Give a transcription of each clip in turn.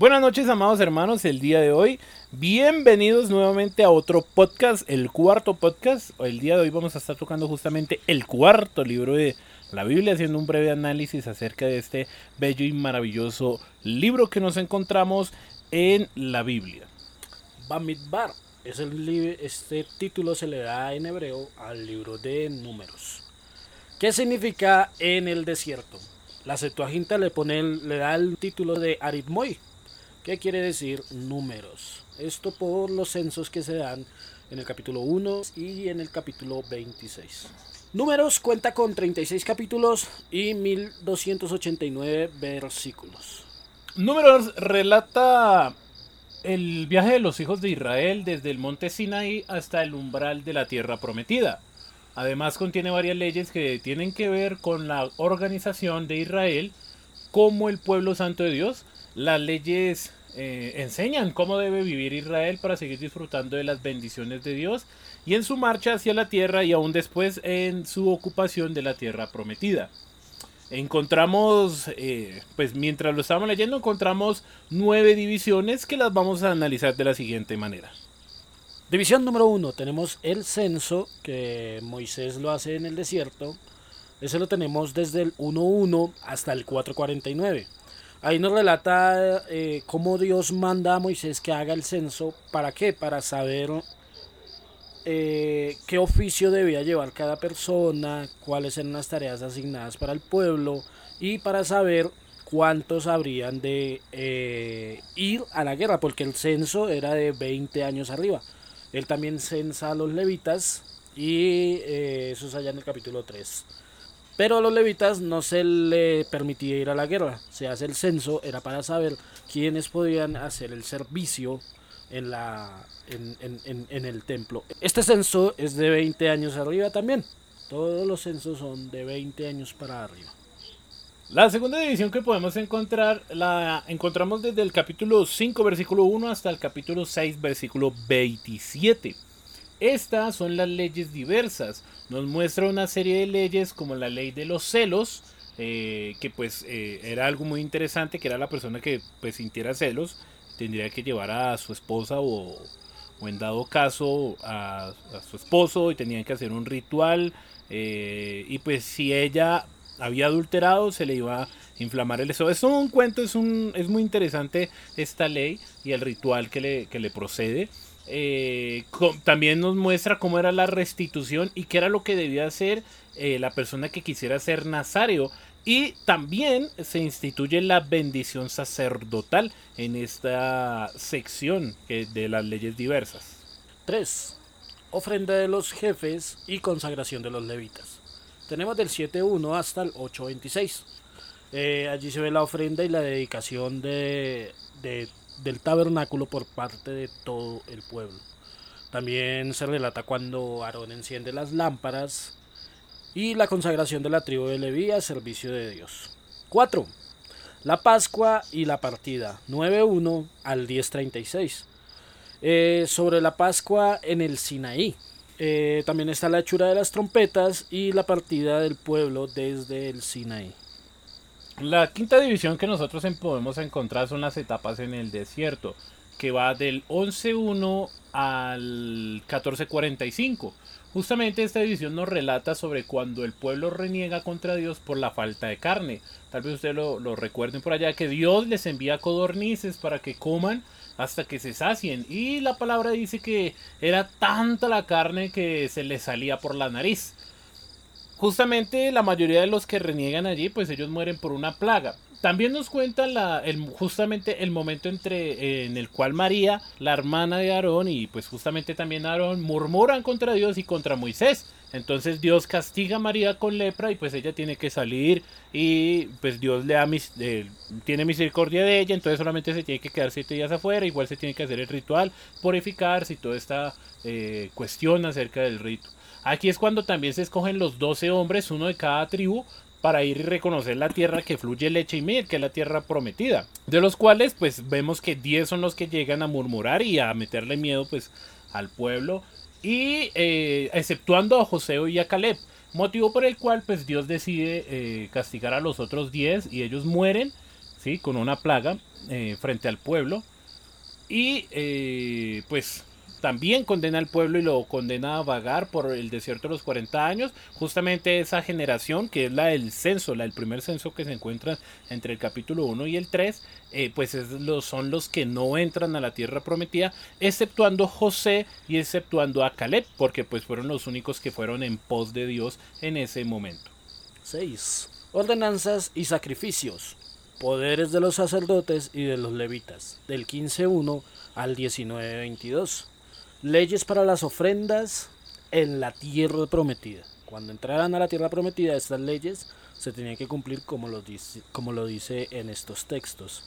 Buenas noches, amados hermanos, el día de hoy. Bienvenidos nuevamente a otro podcast, el cuarto podcast. El día de hoy vamos a estar tocando justamente el cuarto libro de la Biblia, haciendo un breve análisis acerca de este bello y maravilloso libro que nos encontramos en la Biblia. Bamidbar es este título se le da en hebreo al libro de Números. ¿Qué significa en el desierto? La Septuaginta le pone le da el título de Aritmoi, ¿Qué quiere decir números? Esto por los censos que se dan en el capítulo 1 y en el capítulo 26. Números cuenta con 36 capítulos y 1289 versículos. Números relata el viaje de los hijos de Israel desde el monte Sinaí hasta el umbral de la tierra prometida. Además contiene varias leyes que tienen que ver con la organización de Israel como el pueblo santo de Dios las leyes eh, enseñan cómo debe vivir Israel para seguir disfrutando de las bendiciones de Dios y en su marcha hacia la tierra y aún después en su ocupación de la tierra prometida. Encontramos, eh, pues mientras lo estamos leyendo, encontramos nueve divisiones que las vamos a analizar de la siguiente manera. División número uno, tenemos el censo que Moisés lo hace en el desierto. Ese lo tenemos desde el 1.1 hasta el 4.49. Ahí nos relata eh, cómo Dios manda a Moisés que haga el censo. ¿Para qué? Para saber eh, qué oficio debía llevar cada persona, cuáles eran las tareas asignadas para el pueblo y para saber cuántos habrían de eh, ir a la guerra, porque el censo era de 20 años arriba. Él también censa a los levitas y eso es allá en el capítulo 3. Pero a los levitas no se le permitía ir a la guerra. Se hace el censo, era para saber quiénes podían hacer el servicio en, la, en, el templo. Este censo es de 20 años arriba también. Todos los censos son de 20 años para arriba. La segunda división que podemos encontrar la encontramos desde el capítulo 5 versículo 1 hasta el capítulo 6 versículo 27. Estas son las leyes diversas. Nos muestra una serie de leyes como la ley de los celos, eh, que pues eh, era algo muy interesante, que era la persona que pues sintiera celos, tendría que llevar a su esposa o, en dado caso a, su esposo y tenían que hacer un ritual eh, y pues si ella había adulterado se le iba a inflamar el eso. Es un cuento, es, un, es muy interesante esta ley y el ritual que le, que le procede. Eh, también nos muestra cómo era la restitución y qué era lo que debía hacer eh, la persona que quisiera ser nazario. Y también se instituye la bendición sacerdotal en esta sección de las leyes diversas. 3. Ofrenda de los jefes y consagración de los levitas. Tenemos del 7.1 hasta el 8.26. Eh, allí se ve la ofrenda y la dedicación de, de del tabernáculo por parte de todo el pueblo. También se relata cuando Aarón enciende las lámparas y la consagración de la tribu de Leví a servicio de Dios. 4. La Pascua y la partida, 9.1 al 10.36. Eh, sobre la Pascua en el Sinaí. Eh, también está la hechura de las trompetas y la partida del pueblo desde el Sinaí. La quinta división que nosotros podemos encontrar son las etapas en el desierto, que va del 11.1 al 14.45. Justamente esta división nos relata sobre cuando el pueblo reniega contra Dios por la falta de carne. Tal vez ustedes lo, lo recuerden por allá, que Dios les envía codornices para que coman hasta que se sacien. Y la palabra dice que era tanta la carne que se les salía por la nariz justamente la mayoría de los que reniegan allí, pues ellos mueren por una plaga. También nos cuenta la, el, justamente el momento entre, eh, en el cual María, la hermana de Aarón, y pues justamente también Aarón, murmuran contra Dios y contra Moisés. Entonces Dios castiga a María con lepra y pues ella tiene que salir y pues Dios le da tiene misericordia de ella, entonces solamente se tiene que quedar siete días afuera, igual se tiene que hacer el ritual, purificarse y toda esta eh, cuestión acerca del rito. Aquí es cuando también se escogen los 12 hombres, uno de cada tribu, para ir y reconocer la tierra que fluye leche y miel, que es la tierra prometida. De los cuales, pues vemos que 10 son los que llegan a murmurar y a meterle miedo, pues, al pueblo. Y eh, exceptuando a José y a Caleb. Motivo por el cual, pues, Dios decide eh, castigar a los otros 10 y ellos mueren ¿sí? con una plaga eh, frente al pueblo. Y pues también condena al pueblo y lo condena a vagar por el desierto de los 40 años. Justamente esa generación, que es la del censo, la del primer censo que se encuentra entre el capítulo 1 y el 3, eh, pues es son los que no entran a la tierra prometida, exceptuando José y exceptuando a Caleb, porque pues fueron los únicos que fueron en pos de Dios en ese momento. 6. Ordenanzas y sacrificios. Poderes de los sacerdotes y de los levitas, del 15.1 al 19.22 leyes para las ofrendas en la tierra prometida. Cuando entraran a la tierra prometida, estas leyes se tenían que cumplir como lo dice, como lo dice en estos textos.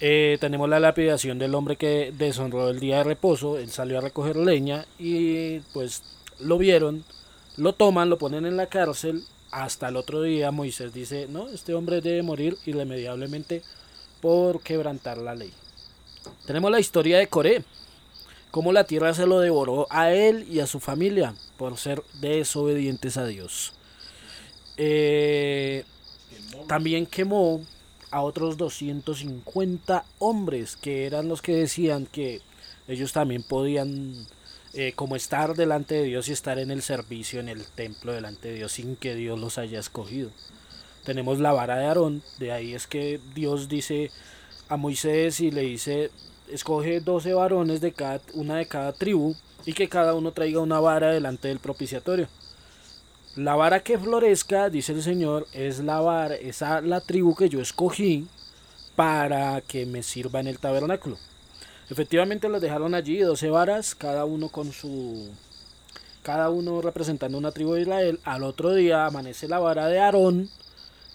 Eh, tenemos la lapidación del hombre que deshonró el día de reposo. Él salió a recoger leña y pues lo vieron, lo toman, lo ponen en la cárcel. Hasta el otro día Moisés dice, no, este hombre debe morir irremediablemente por quebrantar la ley. Tenemos la historia de Coré, cómo la tierra se lo devoró a él y a su familia por ser desobedientes a Dios. Eh, también quemó a otros 250 hombres que eran los que decían que ellos también podían eh, como estar delante de Dios y estar en el servicio en el templo delante de Dios sin que Dios los haya escogido. Tenemos la vara de Aarón, de ahí es que Dios dice a Moisés y le dice, escoge 12 varones de cada, una de cada tribu y que cada uno traiga una vara delante del propiciatorio. La vara que florezca, dice el Señor, es la vara, esa la tribu que yo escogí para que me sirva en el tabernáculo. Efectivamente los dejaron allí, 12 varas, cada uno con su cada uno representando una tribu de Israel. Al otro día amanece la vara de Aarón,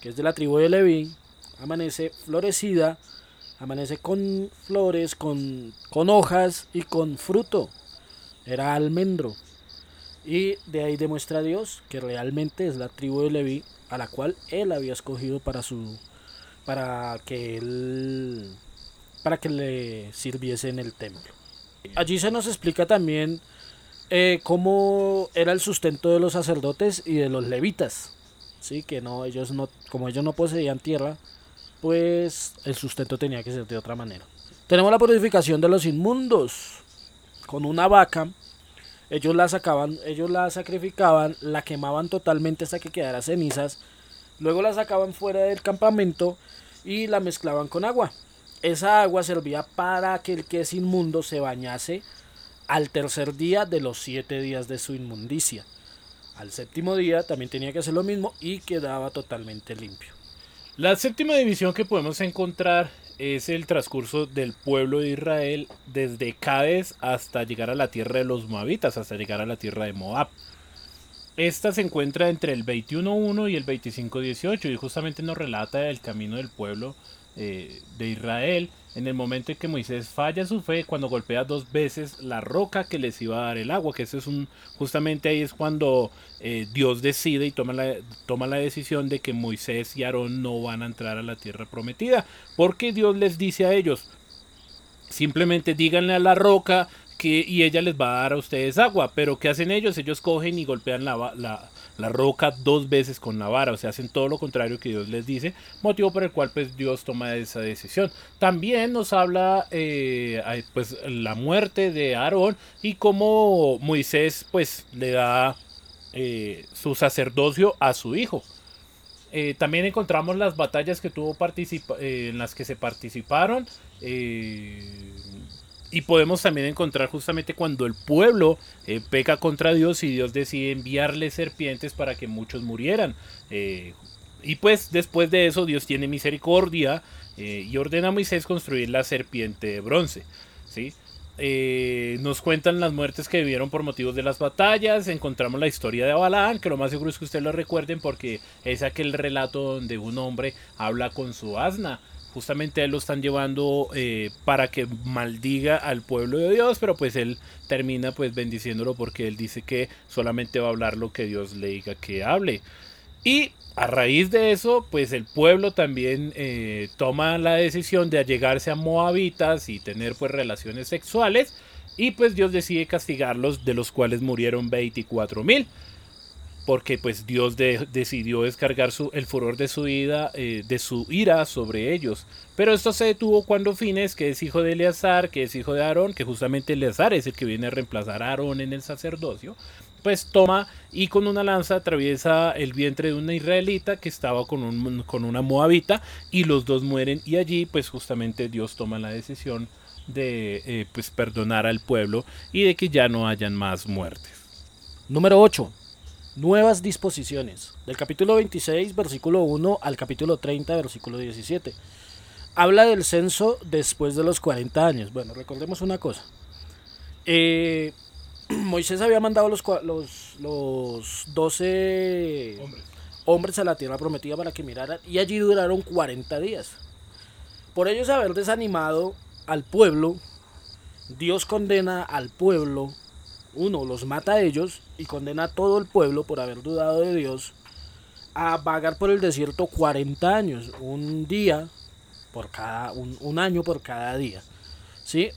que es de la tribu de Leví, amanece florecida amanece con flores, con, con hojas y con fruto. Era almendro. Y de ahí demuestra Dios que realmente es la tribu de Leví a la cual él había escogido para su para que él para que le sirviese en el templo. Allí se nos explica también eh, cómo era el sustento de los sacerdotes y de los levitas, sí, que no ellos no como ellos no poseían tierra, pues el sustento tenía que ser de otra manera. Tenemos la purificación de los inmundos. Con una vaca, ellos la sacaban, ellos la sacrificaban, la quemaban totalmente hasta que quedara cenizas. Luego la sacaban fuera del campamento y la mezclaban con agua. Esa agua servía para que el que es inmundo se bañase al tercer día de los siete días de su inmundicia. Al séptimo día también tenía que hacer lo mismo y quedaba totalmente limpio. La séptima división que podemos encontrar es el transcurso del pueblo de Israel desde Cádiz hasta llegar a la tierra de los Moabitas, hasta llegar a la tierra de Moab. Esta se encuentra entre el 21.1 y el 25.18 y justamente nos relata el camino del pueblo eh, de Israel en el momento en que Moisés falla su fe cuando golpea dos veces la roca que les iba a dar el agua, que eso es un, justamente ahí es cuando eh, Dios decide y toma la, toma la decisión de que Moisés y Aarón no van a entrar a la tierra prometida, porque Dios les dice a ellos, simplemente díganle a la roca que, y ella les va a dar a ustedes agua, pero ¿qué hacen ellos? Ellos cogen y golpean la, la la roca dos veces con la vara, o sea, hacen todo lo contrario que Dios les dice, motivo por el cual pues Dios toma esa decisión. También nos habla eh, pues la muerte de Aarón y cómo Moisés pues le da eh, su sacerdocio a su hijo. Eh, también encontramos las batallas que tuvo en las que se participaron. Y podemos también encontrar justamente cuando el pueblo eh, peca contra Dios y Dios decide enviarle serpientes para que muchos murieran. Eh, y pues después de eso Dios tiene misericordia eh, y ordena a Moisés construir la serpiente de bronce. ¿sí? nos cuentan las muertes que vivieron por motivos de las batallas. Encontramos la historia de Balaán, que lo más seguro es que ustedes lo recuerden porque es aquel relato donde un hombre habla con su asna justamente él lo están llevando eh, para que maldiga al pueblo de Dios, pero pues él termina pues bendiciéndolo porque él dice que solamente va a hablar lo que Dios le diga que hable. Y a raíz de eso, pues el pueblo también eh, toma la decisión de allegarse a moabitas y tener pues relaciones sexuales. Y pues Dios decide castigarlos, de los cuales murieron 24 mil. Porque pues Dios decidió descargar su, el furor de su, eh, de su ira sobre ellos. Pero esto se detuvo cuando Fines, que es hijo de Eleazar, que es hijo de Aarón, que justamente Eleazar es el que viene a reemplazar a Aarón en el sacerdocio, pues toma y con una lanza atraviesa el vientre de una israelita que estaba con, un, una moabita y los dos mueren y allí pues justamente Dios toma la decisión de eh, pues perdonar al pueblo y de que ya no hayan más muertes. Número 8 nuevas disposiciones. Del capítulo 26, versículo 1 al capítulo 30, versículo 17. Habla del censo después de los 40 años. Bueno, recordemos una cosa. Eh, Moisés había mandado los, los, los 12 hombres. a la tierra prometida para que miraran y allí duraron 40 días. Por ellos haber desanimado al pueblo, Dios condena al pueblo uno los mata a ellos y condena a todo el pueblo por haber dudado de Dios a vagar por el desierto 40 años, un día por cada, un, año por cada día. ¿sí?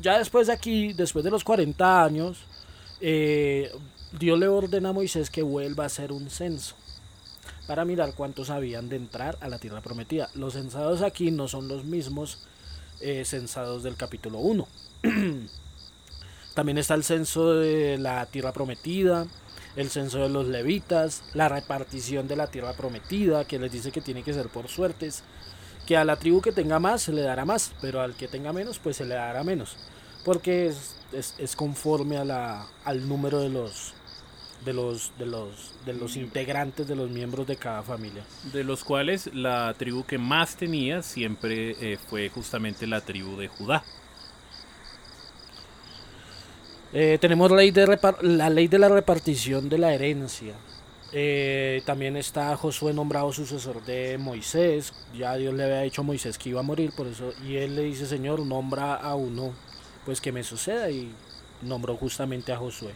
Ya después de aquí, después de los 40 años, eh, Dios le ordena a Moisés que vuelva a hacer un censo para mirar cuántos habían de entrar a la tierra prometida. Los censados aquí no son los mismos eh, censados del capítulo 1. También está el censo de la tierra prometida, el censo de los levitas, la repartición de la tierra prometida, que les dice que tiene que ser por suertes, que a la tribu que tenga más se le dará más, pero al que tenga menos pues se le dará menos, porque es, es, conforme a la, al número de los de los de los de los integrantes de los miembros de cada familia. De los cuales la tribu que más tenía siempre eh, fue justamente la tribu de Judá eh, tenemos ley de la ley de la repartición de la herencia. Eh, también está Josué nombrado sucesor de Moisés. Ya Dios le había dicho a Moisés que iba a morir, por eso. Y él le dice, Señor, nombra a uno, pues que me suceda. Y nombró justamente a Josué.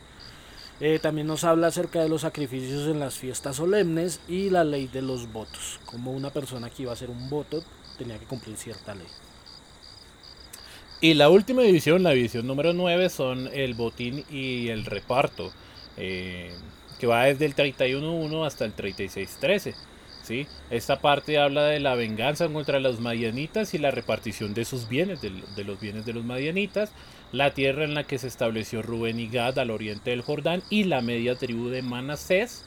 Eh, también nos habla acerca de los sacrificios en las fiestas solemnes y la ley de los votos. Como una persona que iba a hacer un voto tenía que cumplir cierta ley. Y la última división, la división número 9, son el botín y el reparto, eh, que va desde el 31.1 hasta el 36.13. ¿sí? Esta parte habla de la venganza contra los madianitas y la repartición de sus bienes, de, de, los bienes de los madianitas, la tierra en la que se estableció Rubén y Gad al oriente del Jordán y la media tribu de Manasés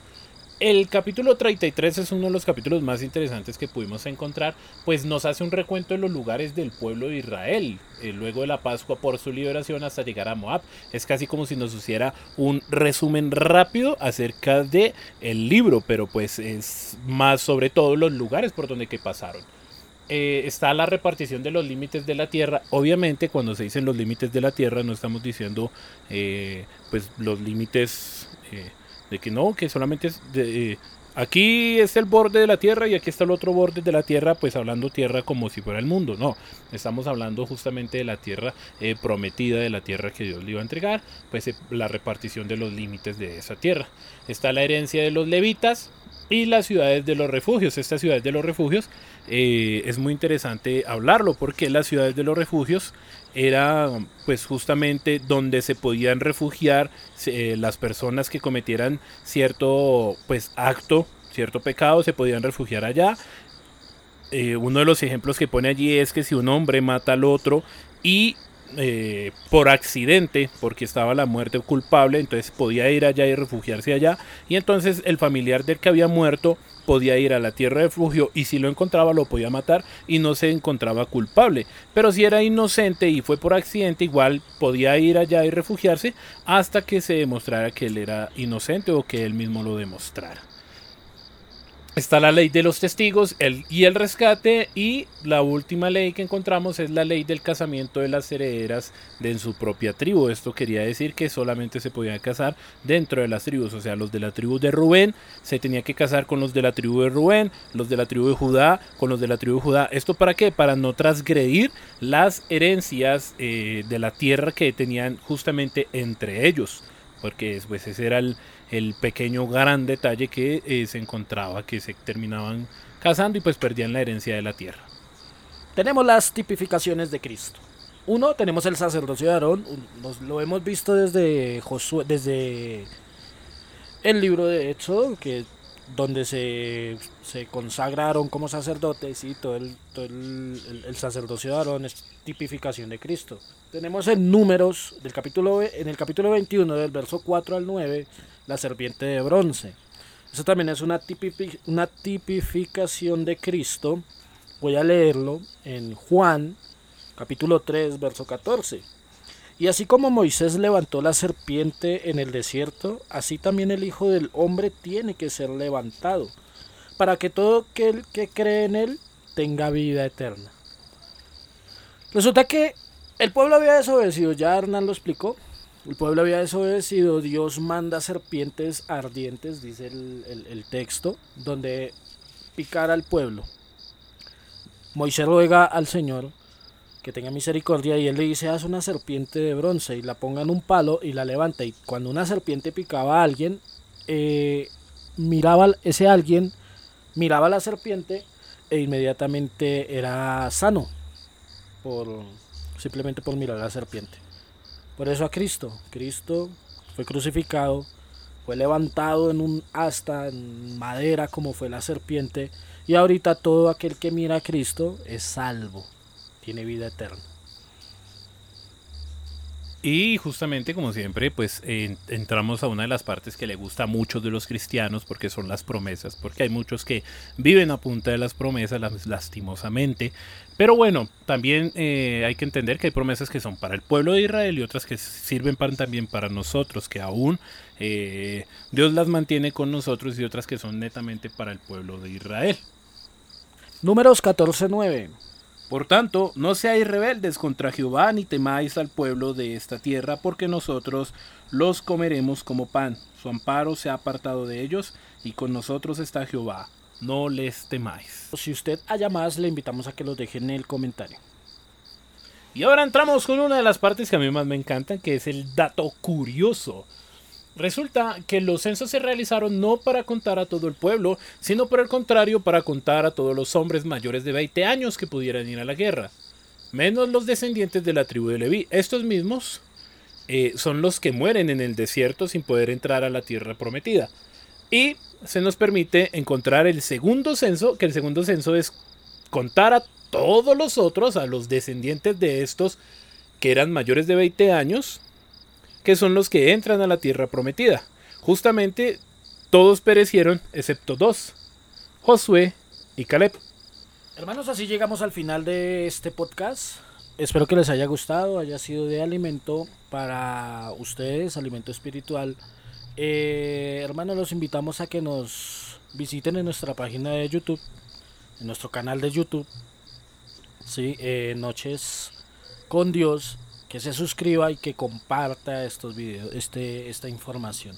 el capítulo 33 es uno de los capítulos más interesantes que pudimos encontrar, pues nos hace un recuento de los lugares del pueblo de Israel, eh, luego de la Pascua por su liberación hasta llegar a Moab. Es casi como si nos hiciera un resumen rápido acerca de el libro, pero pues es más sobre todo los lugares por donde que pasaron. Eh, está la repartición de los límites de la tierra. Obviamente, cuando se dicen los límites de la tierra, no estamos diciendo eh, pues los límites de que no, que solamente es de, eh, aquí es el borde de la Tierra y aquí está el otro borde de la Tierra, pues hablando Tierra como si fuera el mundo. No, estamos hablando justamente de la Tierra eh, prometida, de la Tierra que Dios le iba a entregar, pues eh, la repartición de los límites de esa Tierra. Está la herencia de los levitas, y las ciudades de los refugios. Estas ciudades de los refugios es muy interesante hablarlo porque las ciudades de los refugios era pues justamente donde se podían refugiar eh, las personas que cometieran cierto pues acto, cierto pecado, se podían refugiar allá. Eh, uno de los ejemplos que pone allí es que si un hombre mata al otro y eh, por accidente, porque estaba la muerte culpable, entonces podía ir allá y refugiarse allá. Y entonces el familiar del que había muerto podía ir a la tierra de refugio y si lo encontraba lo podía matar y no se encontraba culpable. Pero si era inocente y fue por accidente, igual podía ir allá y refugiarse hasta que se demostrara que él era inocente o que él mismo lo demostrara. Está la ley de los testigos el, y el rescate y la última ley que encontramos es la ley del casamiento de las herederas de en su propia tribu. Esto quería decir que solamente se podían casar dentro de las tribus, o sea, los de la tribu de Rubén se tenía que casar con los de la tribu de Rubén, los de la tribu de Judá con los de la tribu de Judá. ¿Esto para qué? Para no transgredir las herencias eh, de la tierra que tenían justamente entre ellos, porque después pues, ese era el el pequeño gran detalle que eh, se encontraba, que se terminaban casando y pues perdían la herencia de la tierra. Tenemos las tipificaciones de Cristo. Uno, tenemos el sacerdocio de Aarón, lo hemos visto desde Josué, desde el libro de Éxodo, que donde se, se consagraron como sacerdotes y todo, el, todo el, sacerdocio de Aarón es tipificación de Cristo. Tenemos en números, del capítulo, en el capítulo 21, del verso 4 al 9, la serpiente de bronce. Eso también es una, una tipificación de Cristo. Voy a leerlo en Juan, capítulo 3, verso 14. Y así como Moisés levantó la serpiente en el desierto, así también el Hijo del Hombre tiene que ser levantado, para que todo aquel que cree en él tenga vida eterna. Resulta que el pueblo había desobedecido, ya Hernán lo explicó. El pueblo había desobedecido, Dios manda serpientes ardientes, dice el, texto, donde picar al pueblo. Moisés ruega al Señor que tenga misericordia y él le dice haz una serpiente de bronce y la ponga en un palo y la levanta y cuando una serpiente picaba a alguien eh, miraba ese alguien miraba a la serpiente e inmediatamente era sano por simplemente por mirar a la serpiente por eso a Cristo Cristo fue crucificado fue levantado en un asta en madera como fue la serpiente y ahorita todo aquel que mira a Cristo es salvo tiene vida eterna. Y justamente, como siempre, pues en- entramos a una de las partes que le gusta a muchos de los cristianos, porque son las promesas, porque hay muchos que viven a punta de las promesas, las- lastimosamente. Pero bueno, también eh, hay que entender que hay promesas que son para el pueblo de Israel y otras que sirven para, también para nosotros, que aún eh, Dios las mantiene con nosotros y otras que son netamente para el pueblo de Israel. Números 14.9. Por tanto, no seáis rebeldes contra Jehová, ni temáis al pueblo de esta tierra, porque nosotros los comeremos como pan. Su amparo se ha apartado de ellos, y con nosotros está Jehová. No les temáis. Si usted haya más, le invitamos a que los deje en el comentario. Y ahora entramos con una de las partes que a mí más me encantan, que es el dato curioso. Resulta que los censos se realizaron no para contar a todo el pueblo, sino por el contrario para contar a todos los hombres mayores de 20 años que pudieran ir a la guerra, menos los descendientes de la tribu de Leví. Estos mismos eh, son los que mueren en el desierto sin poder entrar a la tierra prometida. Y se nos permite encontrar el segundo censo, que el segundo censo es contar a todos los otros, a los descendientes de estos que eran mayores de 20 años, que son los que entran a la tierra prometida. Justamente todos perecieron excepto dos, Josué y Caleb. Hermanos, así llegamos al final de este podcast. Espero que les haya gustado, haya sido de alimento para ustedes, alimento espiritual. Eh, hermanos, los invitamos a que nos visiten en nuestra página de YouTube, en nuestro canal de YouTube. Sí, eh, Noches con Dios, que se suscriba y que comparta estos videos, este, esta información.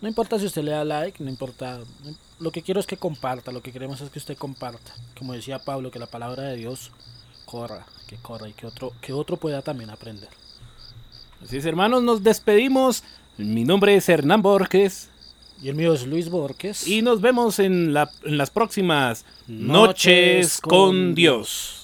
No importa si usted le da like, no importa. Lo que quiero es que comparta, lo que queremos es que usted comparta. Como decía Pablo, que la palabra de Dios corra, que corra y que otro, que otro pueda también aprender. Así es, hermanos, nos despedimos. Mi nombre es Hernán Borges Y el mío es Luis Borges. y nos vemos en, la- en las próximas Noches con Dios.